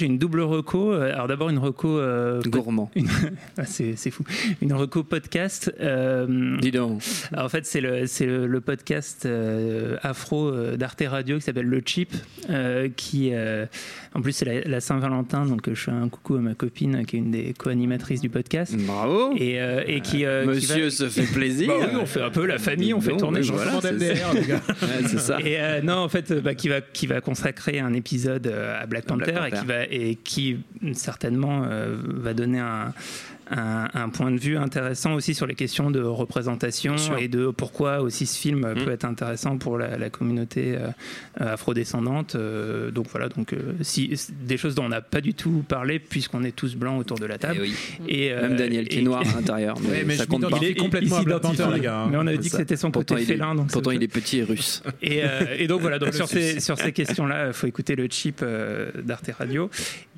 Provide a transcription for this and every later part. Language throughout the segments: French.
J'ai une double reco. euh, Alors d'abord une reco euh, Gourmand. une- Ah, c'est c'est fou. Une reco podcast. euh, Dis donc. alors, en fait, c'est le, c'est le, le podcast euh, afro d'Arte Radio qui s'appelle Le Chip, qui, en plus, c'est la, la Saint-Valentin, donc je fais un coucou à ma copine qui est une des co-animatrices du podcast. Bravo. Et, et qui, euh, qui va- Monsieur se fait plaisir. Bah oui, on fait un peu la famille, on fait tourner. je voilà, MDR, les gars. Ouais, c'est ça. Et non, en fait, bah, qui va qui va consacrer un épisode à Black À Black Panther, et Panther. qui va et qui certainement euh, va donner un, un un point de vue intéressant aussi sur les questions de représentation et de pourquoi aussi ce film Mm. peut être intéressant pour la, la communauté euh, afrodescendante. Euh, donc voilà, donc euh, si des choses dont on n'a pas du tout parlé puisqu'on est tous blancs autour de la Eh table. oui. Et, euh, Même Daniel qui est noir à l'intérieur. Mais, Ouais, mais ça je compte pas. m'identifie complètement à il. Panther, les gars. Mais on avait dit que c'était son Pourtant, côté il est, félin. Donc pourtant il est petit et russe. et, euh, et donc voilà, donc sur, ces, sur ces questions-là, il faut écouter le chip euh, d'Arte Radio.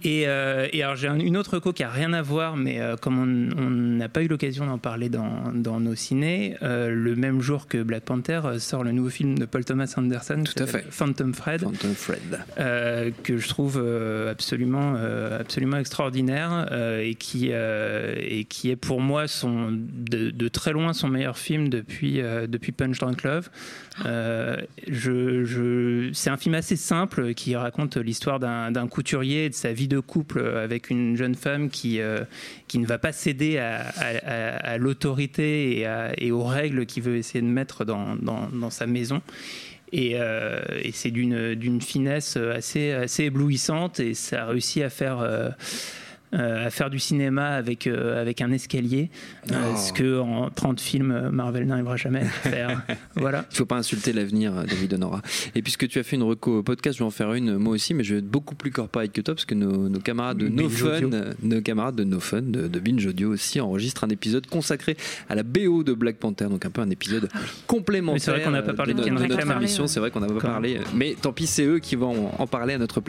Et, euh, et alors j'ai un- une autre reco qui a rien à voir, mais euh, comme on on n'a pas eu l'occasion d'en parler dans, dans nos ciné, euh, le même jour que Black Panther euh, sort le nouveau film de Paul Thomas Anderson, qui Tout à s'appelle fait. Phantom Fred, Phantom Fred. euh, que je trouve absolument, absolument extraordinaire et, qui, et qui est pour moi son, de, de très loin son meilleur film depuis, depuis Punch Drunk Love. Je, je, c'est un film assez simple qui raconte l'histoire d'un, d'un couturier et de sa vie de couple avec une jeune femme qui, qui ne va pas céder à, l'autorité et, aux règles qu'il veut essayer de mettre dans, sa maison. Et, euh, c'est d'une, finesse assez, éblouissante et ça a réussi à faire, euh, à faire du cinéma avec, euh, avec un escalier, euh, Oh. ce que en 30 films euh, Marvel n'arrivera jamais à faire. voilà. Il faut pas insulter l'avenir, euh, David Honora. Et puisque tu as fait une reco podcast, je vais en faire une moi aussi, mais je vais être beaucoup plus corporate que toi, parce que nos, nos camarades de No Fun, Audio. euh, nos camarades de No Fun, de, de Binge Audio aussi, enregistrent un épisode consacré à la BO de Black Panther, donc un peu un épisode complémentaire. Mais c'est vrai qu'on n'a pas euh, parlé de, de notre émission. C'est vrai qu'on n'a pas parlé, mais tant pis, c'est eux qui vont en parler à notre place.